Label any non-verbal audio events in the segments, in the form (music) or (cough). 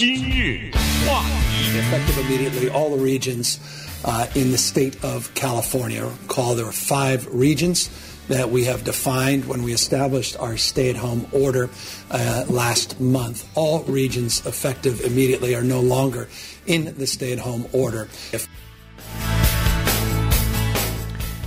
今日话题。Effective immediately, all the regions uh, in the state of California. Call there are five regions that we have defined when we established our stay-at-home order uh, last month. All regions effective immediately are no longer in the stay-at-home order. If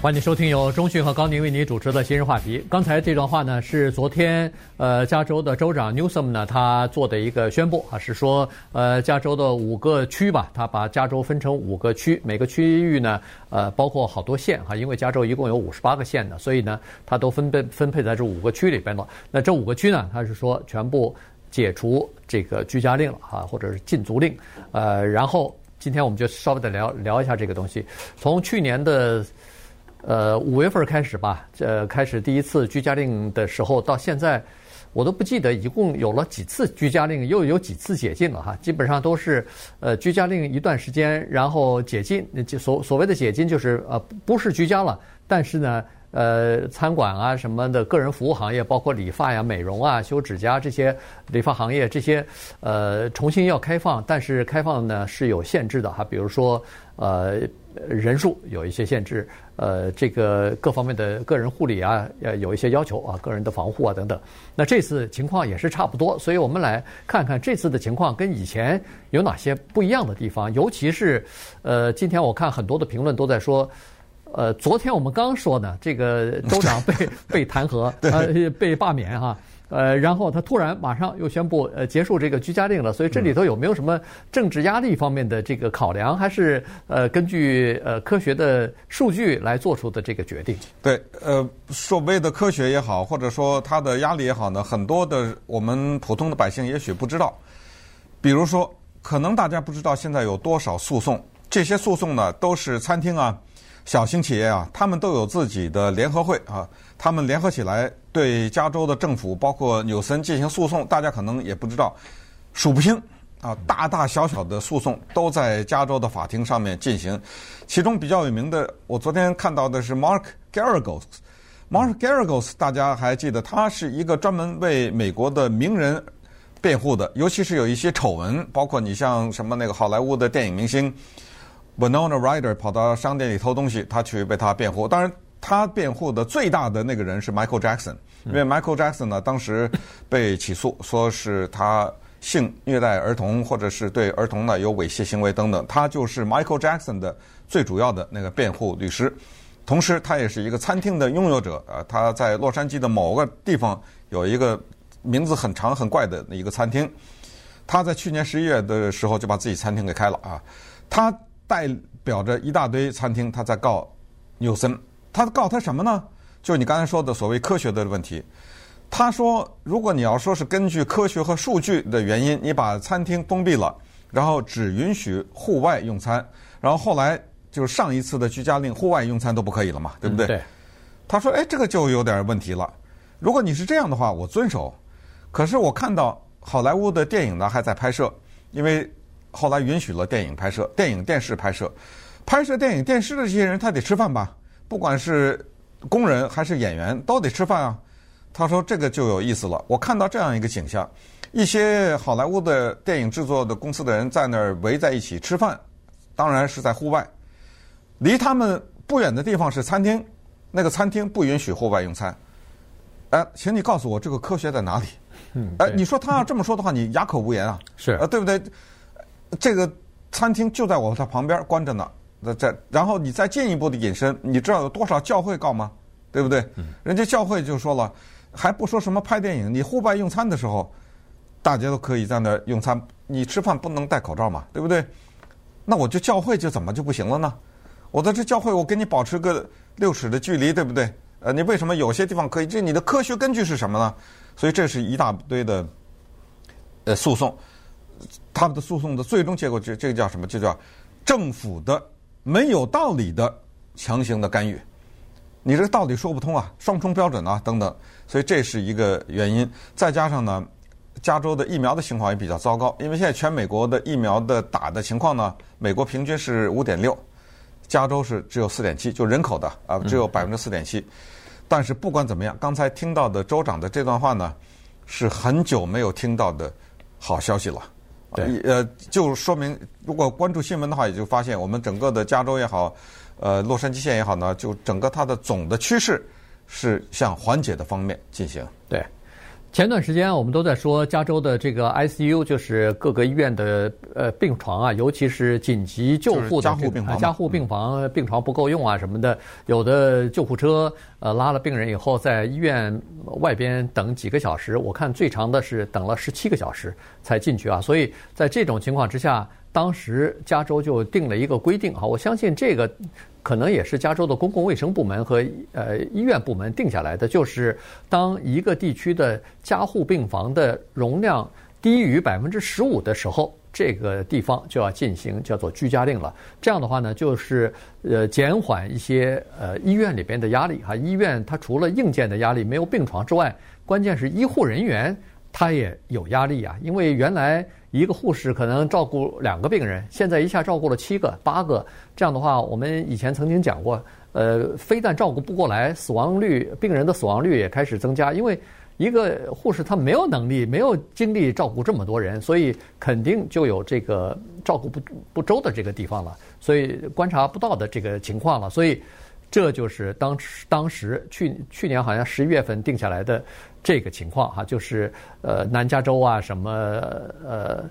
欢迎收听由中讯和高宁为你主持的《今日话题》。刚才这段话呢，是昨天呃加州的州长 Newsom 呢他做的一个宣布啊，是说呃加州的五个区吧，他把加州分成五个区，每个区域呢呃包括好多县哈，因为加州一共有五十八个县呢，所以呢他都分配分配在这五个区里边了。那这五个区呢，他是说全部解除这个居家令了哈，或者是禁足令。呃，然后今天我们就稍微的聊聊一下这个东西，从去年的。呃，五月份开始吧，呃，开始第一次居家令的时候，到现在我都不记得一共有了几次居家令，又有几次解禁了哈。基本上都是呃居家令一段时间，然后解禁。就所所谓的解禁就是呃不是居家了，但是呢，呃，餐馆啊什么的个人服务行业，包括理发呀、美容啊、修指甲这些理发行业这些呃重新要开放，但是开放呢是有限制的哈，比如说呃。人数有一些限制，呃，这个各方面的个人护理啊，呃，有一些要求啊，个人的防护啊等等。那这次情况也是差不多，所以我们来看看这次的情况跟以前有哪些不一样的地方。尤其是，呃，今天我看很多的评论都在说，呃，昨天我们刚说呢，这个州长被 (laughs) 被弹劾，呃，被罢免哈。呃，然后他突然马上又宣布呃结束这个居家令了，所以这里头有没有什么政治压力方面的这个考量，还是呃根据呃科学的数据来做出的这个决定？对，呃，所谓的科学也好，或者说他的压力也好呢，很多的我们普通的百姓也许不知道。比如说，可能大家不知道现在有多少诉讼，这些诉讼呢都是餐厅啊、小型企业啊，他们都有自己的联合会啊。他们联合起来对加州的政府，包括纽森进行诉讼，大家可能也不知道，数不清啊，大大小小的诉讼都在加州的法庭上面进行。其中比较有名的，我昨天看到的是 Mark Garagos，Mark Garagos，大家还记得，他是一个专门为美国的名人辩护的，尤其是有一些丑闻，包括你像什么那个好莱坞的电影明星 Winona Ryder 跑到商店里偷东西，他去为他辩护。当然。他辩护的最大的那个人是 Michael Jackson，因为 Michael Jackson 呢，当时被起诉，说是他性虐待儿童，或者是对儿童呢有猥亵行为等等。他就是 Michael Jackson 的最主要的那个辩护律师，同时他也是一个餐厅的拥有者。呃，他在洛杉矶的某个地方有一个名字很长很怪的一个餐厅。他在去年十一月的时候就把自己餐厅给开了啊。他代表着一大堆餐厅，他在告纽森。他告他什么呢？就是你刚才说的所谓科学的问题。他说，如果你要说是根据科学和数据的原因，你把餐厅封闭了，然后只允许户外用餐，然后后来就是上一次的居家令，户外用餐都不可以了嘛，对不对？嗯、对。他说：“哎，这个就有点问题了。如果你是这样的话，我遵守。可是我看到好莱坞的电影呢还在拍摄，因为后来允许了电影拍摄，电影、电视拍摄，拍摄电影、电视的这些人他得吃饭吧？”不管是工人还是演员，都得吃饭啊。他说这个就有意思了。我看到这样一个景象：一些好莱坞的电影制作的公司的人在那儿围在一起吃饭，当然是在户外。离他们不远的地方是餐厅，那个餐厅不允许户外用餐。哎，请你告诉我这个科学在哪里？嗯，哎，你说他要这么说的话，你哑口无言啊？是啊，对不对？这个餐厅就在我他旁边关着呢。那这，然后你再进一步的引申，你知道有多少教会告吗？对不对？人家教会就说了，还不说什么拍电影，你户外用餐的时候，大家都可以在那儿用餐，你吃饭不能戴口罩嘛，对不对？那我就教会就怎么就不行了呢？我在这教会，我跟你保持个六尺的距离，对不对？呃，你为什么有些地方可以？这你的科学根据是什么呢？所以这是一大堆的呃诉讼，他们的诉讼的最终结果，这这个叫什么？就叫政府的。没有道理的强行的干预，你这个道理说不通啊，双重标准啊等等，所以这是一个原因。再加上呢，加州的疫苗的情况也比较糟糕，因为现在全美国的疫苗的打的情况呢，美国平均是五点六，加州是只有四点七，就人口的啊只有百分之四点七。但是不管怎么样，刚才听到的州长的这段话呢，是很久没有听到的好消息了。对，呃，就说明如果关注新闻的话，也就发现我们整个的加州也好，呃，洛杉矶县也好呢，就整个它的总的趋势是向缓解的方面进行。对。前段时间我们都在说加州的这个 ICU，就是各个医院的呃病床啊，尤其是紧急救护的加护病房，加护病房病床不够用啊什么的，有的救护车呃拉了病人以后，在医院外边等几个小时，我看最长的是等了十七个小时才进去啊。所以在这种情况之下，当时加州就定了一个规定啊，我相信这个。可能也是加州的公共卫生部门和呃医院部门定下来的，就是当一个地区的加护病房的容量低于百分之十五的时候，这个地方就要进行叫做居家令了。这样的话呢，就是呃减缓一些呃医院里边的压力哈。医院它除了硬件的压力没有病床之外，关键是医护人员他也有压力啊，因为原来。一个护士可能照顾两个病人，现在一下照顾了七个、八个，这样的话，我们以前曾经讲过，呃，非但照顾不过来，死亡率、病人的死亡率也开始增加，因为一个护士他没有能力、没有精力照顾这么多人，所以肯定就有这个照顾不不周的这个地方了，所以观察不到的这个情况了，所以这就是当时当时去去年好像十一月份定下来的。这个情况哈，就是呃南加州啊，什么呃，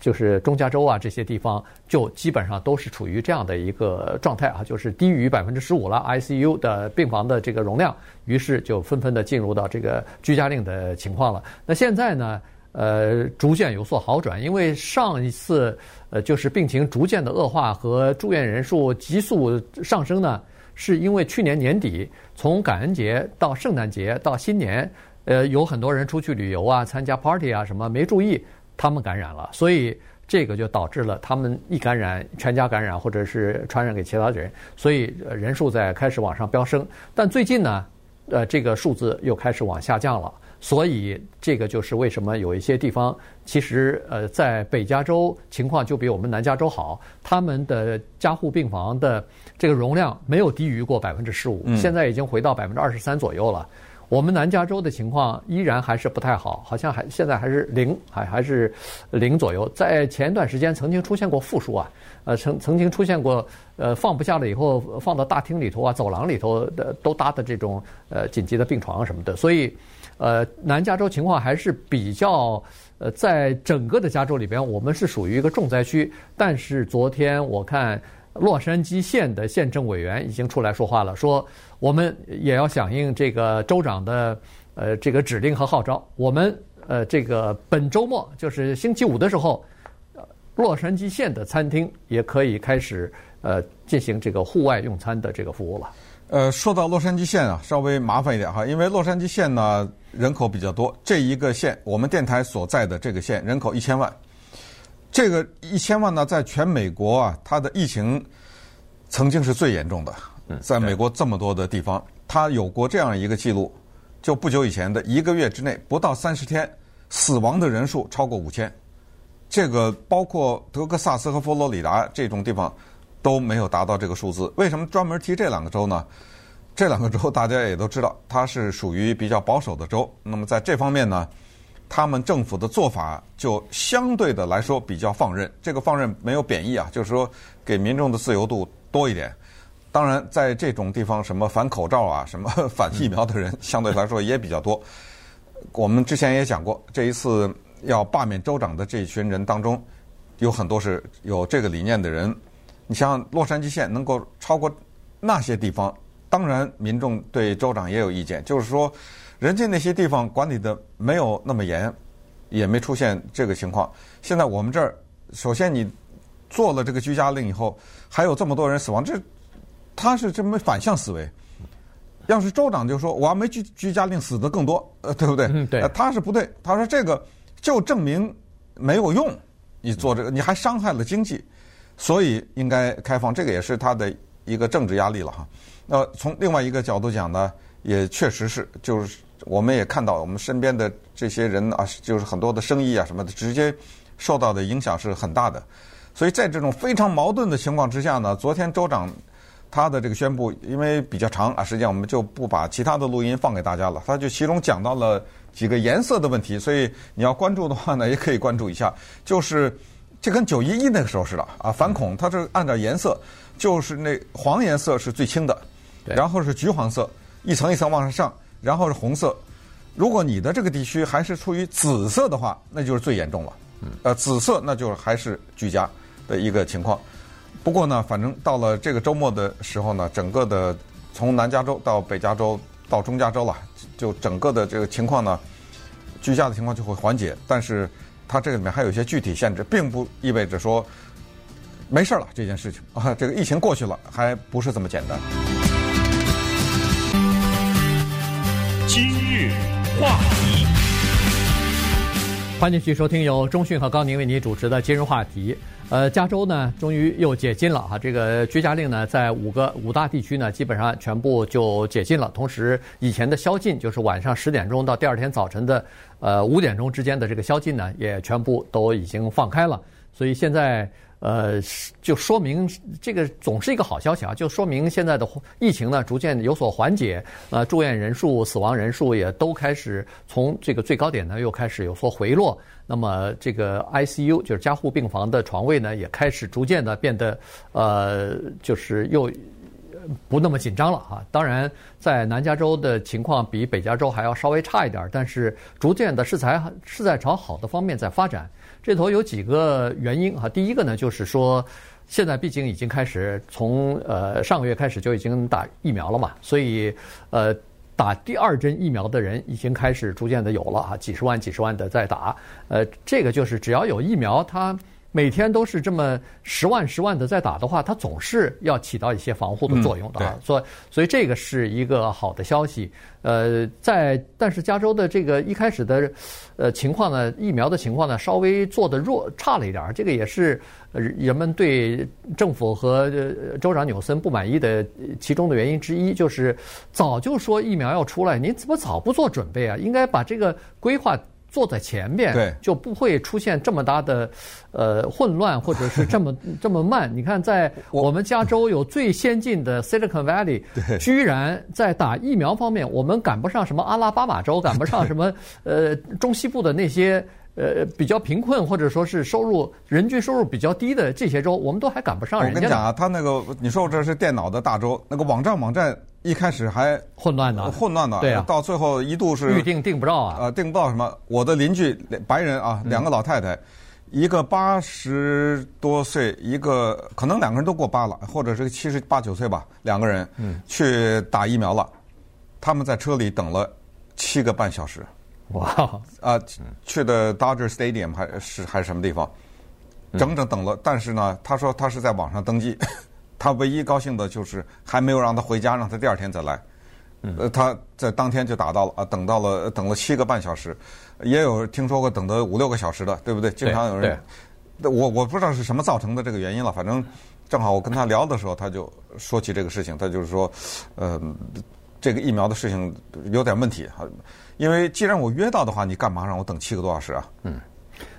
就是中加州啊这些地方，就基本上都是处于这样的一个状态啊，就是低于百分之十五了，ICU 的病房的这个容量，于是就纷纷的进入到这个居家令的情况了。那现在呢，呃，逐渐有所好转，因为上一次呃就是病情逐渐的恶化和住院人数急速上升呢。是因为去年年底，从感恩节到圣诞节到新年，呃，有很多人出去旅游啊、参加 party 啊什么，没注意，他们感染了，所以这个就导致了他们一感染，全家感染，或者是传染给其他人，所以人数在开始往上飙升。但最近呢，呃，这个数字又开始往下降了。所以，这个就是为什么有一些地方，其实呃，在北加州情况就比我们南加州好，他们的加护病房的这个容量没有低于过百分之十五，现在已经回到百分之二十三左右了。我们南加州的情况依然还是不太好，好像还现在还是零，还还是零左右。在前一段时间曾经出现过负数啊，呃，曾曾经出现过呃放不下了以后放到大厅里头啊、走廊里头的都搭的这种呃紧急的病床什么的，所以。呃，南加州情况还是比较，呃，在整个的加州里边，我们是属于一个重灾区。但是昨天我看洛杉矶县的县政委员已经出来说话了，说我们也要响应这个州长的呃这个指令和号召。我们呃这个本周末就是星期五的时候，洛杉矶县的餐厅也可以开始呃进行这个户外用餐的这个服务了。呃，说到洛杉矶县啊，稍微麻烦一点哈，因为洛杉矶县呢人口比较多，这一个县我们电台所在的这个县人口一千万，这个一千万呢，在全美国啊，它的疫情曾经是最严重的，在美国这么多的地方，它有过这样一个记录，就不久以前的一个月之内，不到三十天，死亡的人数超过五千，这个包括德克萨斯和佛罗里达这种地方。都没有达到这个数字。为什么专门提这两个州呢？这两个州大家也都知道，它是属于比较保守的州。那么在这方面呢，他们政府的做法就相对的来说比较放任。这个放任没有贬义啊，就是说给民众的自由度多一点。当然，在这种地方，什么反口罩啊、什么反疫苗的人相对来说也比较多。我们之前也讲过，这一次要罢免州长的这一群人当中，有很多是有这个理念的人。你像洛杉矶县能够超过那些地方，当然民众对州长也有意见，就是说，人家那些地方管理的没有那么严，也没出现这个情况。现在我们这儿，首先你做了这个居家令以后，还有这么多人死亡，这他是这么反向思维。(laughs) 要是州长就说我要没居居家令死的更多，呃，对不对？嗯，对。他是不对，他说这个就证明没有用，你做这个你还伤害了经济。所以应该开放，这个也是他的一个政治压力了哈。那从另外一个角度讲呢，也确实是，就是我们也看到我们身边的这些人啊，就是很多的生意啊什么的，直接受到的影响是很大的。所以在这种非常矛盾的情况之下呢，昨天州长他的这个宣布，因为比较长啊，实际上我们就不把其他的录音放给大家了。他就其中讲到了几个颜色的问题，所以你要关注的话呢，也可以关注一下。就是这跟九一一那个时候似的啊，反恐它是按照颜色，就是那黄颜色是最轻的，然后是橘黄色，一层一层往上上，然后是红色。如果你的这个地区还是处于紫色的话，那就是最严重了。呃，紫色那就是还是居家的一个情况。不过呢，反正到了这个周末的时候呢，整个的从南加州到北加州到中加州了，就整个的这个情况呢，居家的情况就会缓解。但是它这个里面还有一些具体限制，并不意味着说没事了这件事情啊，这个疫情过去了还不是这么简单。欢迎继续收听由中讯和高宁为您主持的今日话题。呃，加州呢，终于又解禁了哈，这个居家令呢，在五个五大地区呢，基本上全部就解禁了。同时，以前的宵禁，就是晚上十点钟到第二天早晨的呃五点钟之间的这个宵禁呢，也全部都已经放开了。所以现在。呃，就说明这个总是一个好消息啊！就说明现在的疫情呢，逐渐有所缓解，呃，住院人数、死亡人数也都开始从这个最高点呢，又开始有所回落。那么，这个 ICU 就是加护病房的床位呢，也开始逐渐的变得呃，就是又不那么紧张了啊。当然，在南加州的情况比北加州还要稍微差一点，但是逐渐的是在是在朝好的方面在发展。这头有几个原因哈，第一个呢，就是说，现在毕竟已经开始从呃上个月开始就已经打疫苗了嘛，所以呃打第二针疫苗的人已经开始逐渐的有了啊，几十万几十万的在打，呃，这个就是只要有疫苗，它。每天都是这么十万十万的在打的话，它总是要起到一些防护的作用的啊。所以，所以这个是一个好的消息。呃，在但是加州的这个一开始的呃情况呢，疫苗的情况呢，稍微做的弱差了一点儿。这个也是人们对政府和州长纽森不满意的其中的原因之一，就是早就说疫苗要出来，您怎么早不做准备啊？应该把这个规划。坐在前面，对，就不会出现这么大的呃混乱，或者是 (laughs) 这么这么慢。你看，在我们加州有最先进的 Silicon Valley，居然在打疫苗方面，我们赶不上什么阿拉巴马州，赶不上什么 (laughs) 呃中西部的那些。呃，比较贫困或者说是收入人均收入比较低的这些州，我们都还赶不上人家。我跟你讲啊，他那个你说我这是电脑的大州，那个网站网站一开始还混乱的，混乱的，对啊，到最后一度是预定订不到啊，呃，订不到什么。我的邻居白人啊，两个老太太，一个八十多岁，一个可能两个人都过八了，或者是七十八九岁吧，两个人，嗯，去打疫苗了，他们在车里等了七个半小时。哇！啊，去的 Dodger Stadium 还是还是什么地方？整整等了，但是呢，他说他是在网上登记，他唯一高兴的就是还没有让他回家，让他第二天再来。呃，他在当天就打到了啊，等到了等了七个半小时，也有听说过等的五六个小时的，对不对？经常有人。我我不知道是什么造成的这个原因了，反正正好我跟他聊的时候，他就说起这个事情，他就是说，呃，这个疫苗的事情有点问题哈。因为既然我约到的话，你干嘛让我等七个多小时啊？嗯，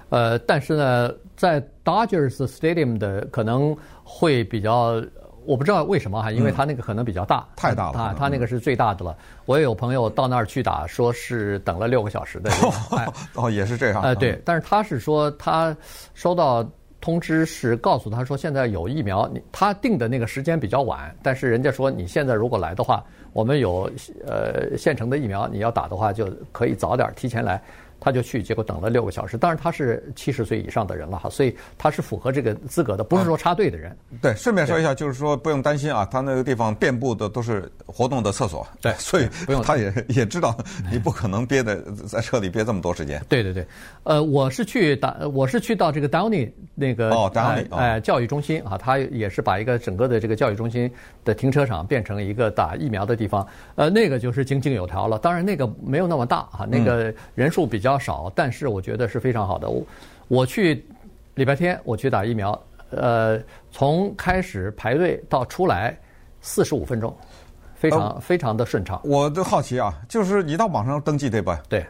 呃，但是呢，在 Dodgers Stadium 的可能会比较，我不知道为什么哈，因为他那个可能比较大，嗯、太大了，他他那个是最大的了。我也有朋友到那儿去打，说是等了六个小时的。哦，哦，也是这样。呃，对，但是他是说他收到通知是告诉他说现在有疫苗，你他定的那个时间比较晚，但是人家说你现在如果来的话。我们有呃现成的疫苗，你要打的话就可以早点提前来。他就去，结果等了六个小时。当然他是七十岁以上的人了哈，所以他是符合这个资格的，不是说插队的人。嗯、对，顺便说一下，就是说不用担心啊，他那个地方遍布的都是活动的厕所。对，(laughs) 所以不用，他也也知道你不可能憋在在车里憋这么多时间。对对对，呃，我是去打，我是去到这个 Downey 那个哦，Downey 哎教育中心啊，他也是把一个整个的这个教育中心的停车场变成一个打疫苗的地方。呃，那个就是井井有条了。当然那个没有那么大啊，那个人数比较。比较少，但是我觉得是非常好的。我我去礼拜天我去打疫苗，呃，从开始排队到出来四十五分钟，非常、呃、非常的顺畅。我都好奇啊，就是你到网上登记对吧？对。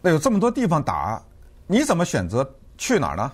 那有这么多地方打，你怎么选择去哪儿呢？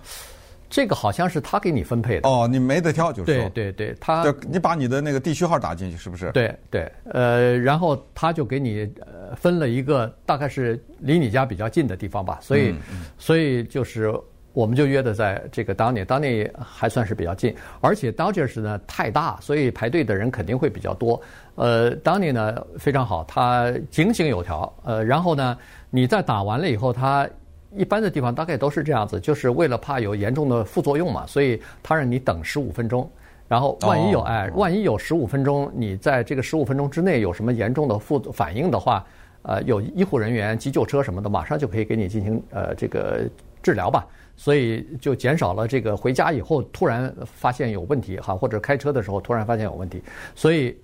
这个好像是他给你分配的。哦，你没得挑，就是说，对对对，他你把你的那个地区号打进去，是不是？对对，呃，然后他就给你呃分了一个大概是离你家比较近的地方吧，所以、嗯、所以就是我们就约的在这个 Downey，Downey 还算是比较近，而且 Dodgers 呢太大，所以排队的人肯定会比较多。呃，Downey 呢非常好，他井井有条。呃，然后呢，你在打完了以后，他。一般的地方大概都是这样子，就是为了怕有严重的副作用嘛，所以他让你等十五分钟，然后万一有哎，万一有十五分钟，你在这个十五分钟之内有什么严重的副反应的话，呃，有医护人员、急救车什么的，马上就可以给你进行呃这个治疗吧，所以就减少了这个回家以后突然发现有问题哈，或者开车的时候突然发现有问题，所以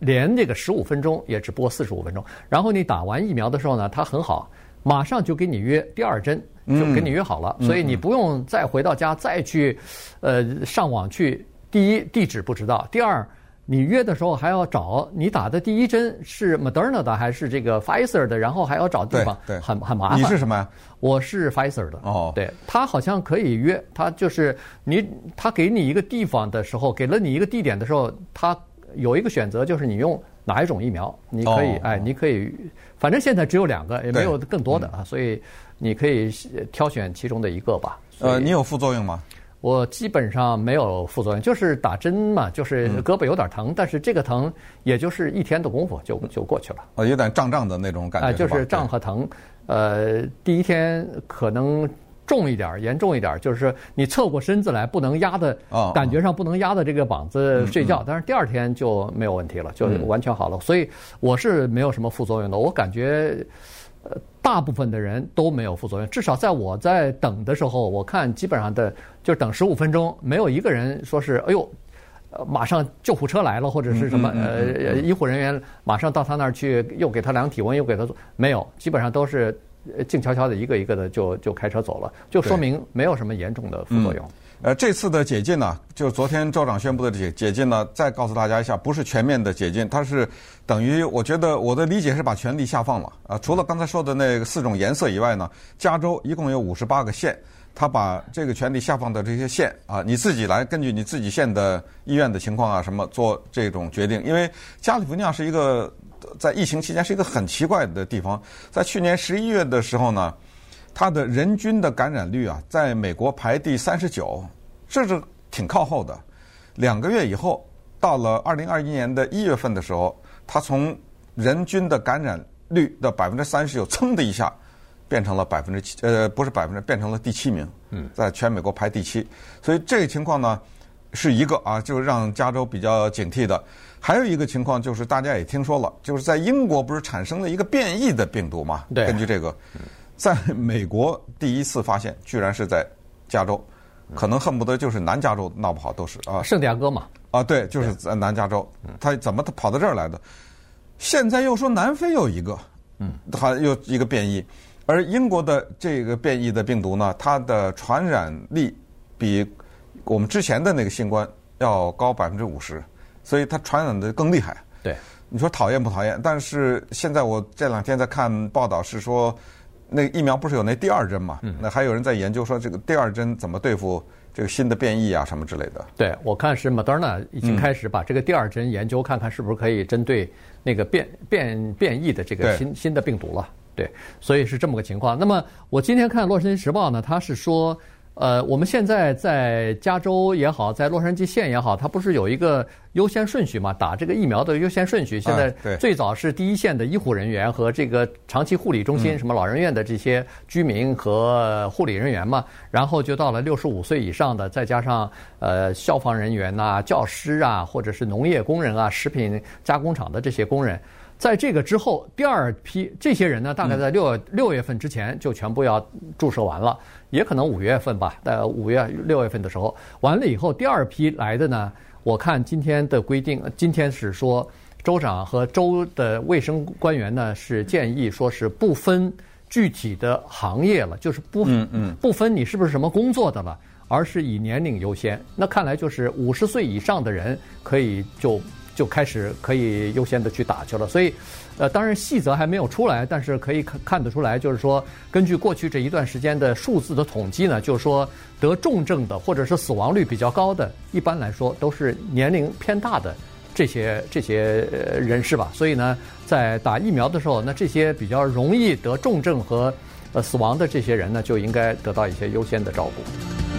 连这个十五分钟也只不过四十五分钟，然后你打完疫苗的时候呢，它很好。马上就给你约第二针，就给你约好了，所以你不用再回到家再去，呃，上网去。第一，地址不知道；第二，你约的时候还要找你打的第一针是 Moderna 的还是这个 Pfizer 的，然后还要找地方，对，很很麻烦。你是什么呀？我是 Pfizer 的。哦，对，他好像可以约，他就是你，他给你一个地方的时候，给了你一个地点的时候，他有一个选择，就是你用哪一种疫苗，你可以，哎，你可以。反正现在只有两个，也没有更多的啊，所以你可以挑选其中的一个吧。呃，你有副作用吗？我基本上没有副作用，就是打针嘛，就是胳膊有点疼，但是这个疼也就是一天的功夫就就过去了。啊，有点胀胀的那种感觉。哎，就是胀和疼。呃，第一天可能重一点，严重一点，就是你侧过身子来，不能压的，感觉上不能压的这个膀子睡觉。但是第二天就没有问题了，就完全好了。所以我是没有什么副作用的。我感觉，呃，大部分的人都没有副作用。至少在我在等的时候，我看基本上的就等十五分钟，没有一个人说是哎呦，呃，马上救护车来了或者是什么呃，医护人员马上到他那儿去，又给他量体温，又给他做，没有，基本上都是。静悄悄的，一个一个的就就开车走了，就说明没有什么严重的副作用。呃，这次的解禁呢，就是昨天州长宣布的解解禁呢，再告诉大家一下，不是全面的解禁，它是等于我觉得我的理解是把权力下放了啊。除了刚才说的那四种颜色以外呢，加州一共有五十八个县，他把这个权力下放到这些县啊，你自己来根据你自己县的医院的情况啊什么做这种决定，因为加利福尼亚是一个。在疫情期间是一个很奇怪的地方，在去年十一月的时候呢，它的人均的感染率啊，在美国排第三十九，这是挺靠后的。两个月以后，到了二零二一年的一月份的时候，它从人均的感染率的百分之三十九，噌的一下变成了百分之七，呃，不是百分之，变成了第七名，嗯，在全美国排第七。所以这个情况呢，是一个啊，就是让加州比较警惕的。还有一个情况就是大家也听说了，就是在英国不是产生了一个变异的病毒嘛？对。根据这个，在美国第一次发现，居然是在加州，可能恨不得就是南加州闹不好都是啊。圣地亚哥嘛。啊，对，就是在南加州。他怎么他跑到这儿来的？现在又说南非有一个，嗯，他又一个变异，而英国的这个变异的病毒呢，它的传染力比我们之前的那个新冠要高百分之五十。所以它传染的更厉害。对，你说讨厌不讨厌？但是现在我这两天在看报道，是说那疫苗不是有那第二针嘛？嗯。那还有人在研究说这个第二针怎么对付这个新的变异啊什么之类的。对，我看是 Moderna 已经开始把这个第二针研究，看看是不是可以针对那个变变变异的这个新新的病毒了。对，所以是这么个情况。那么我今天看《洛杉矶时报》呢，他是说。呃，我们现在在加州也好，在洛杉矶县也好，它不是有一个优先顺序嘛？打这个疫苗的优先顺序，现在最早是第一线的医护人员和这个长期护理中心、什么老人院的这些居民和护理人员嘛，然后就到了六十五岁以上的，再加上呃消防人员呐、教师啊，或者是农业工人啊、食品加工厂的这些工人。在这个之后，第二批这些人呢，大概在六六月份之前就全部要注射完了，也可能五月份吧。在五月六月份的时候，完了以后，第二批来的呢，我看今天的规定，今天是说州长和州的卫生官员呢是建议说是不分具体的行业了，就是不嗯嗯不分你是不是什么工作的了，而是以年龄优先。那看来就是五十岁以上的人可以就。就开始可以优先的去打去了。所以，呃，当然细则还没有出来，但是可以看看得出来，就是说，根据过去这一段时间的数字的统计呢，就是说得重症的或者是死亡率比较高的，一般来说都是年龄偏大的这些这些人士吧。所以呢，在打疫苗的时候，那这些比较容易得重症和呃死亡的这些人呢，就应该得到一些优先的照顾。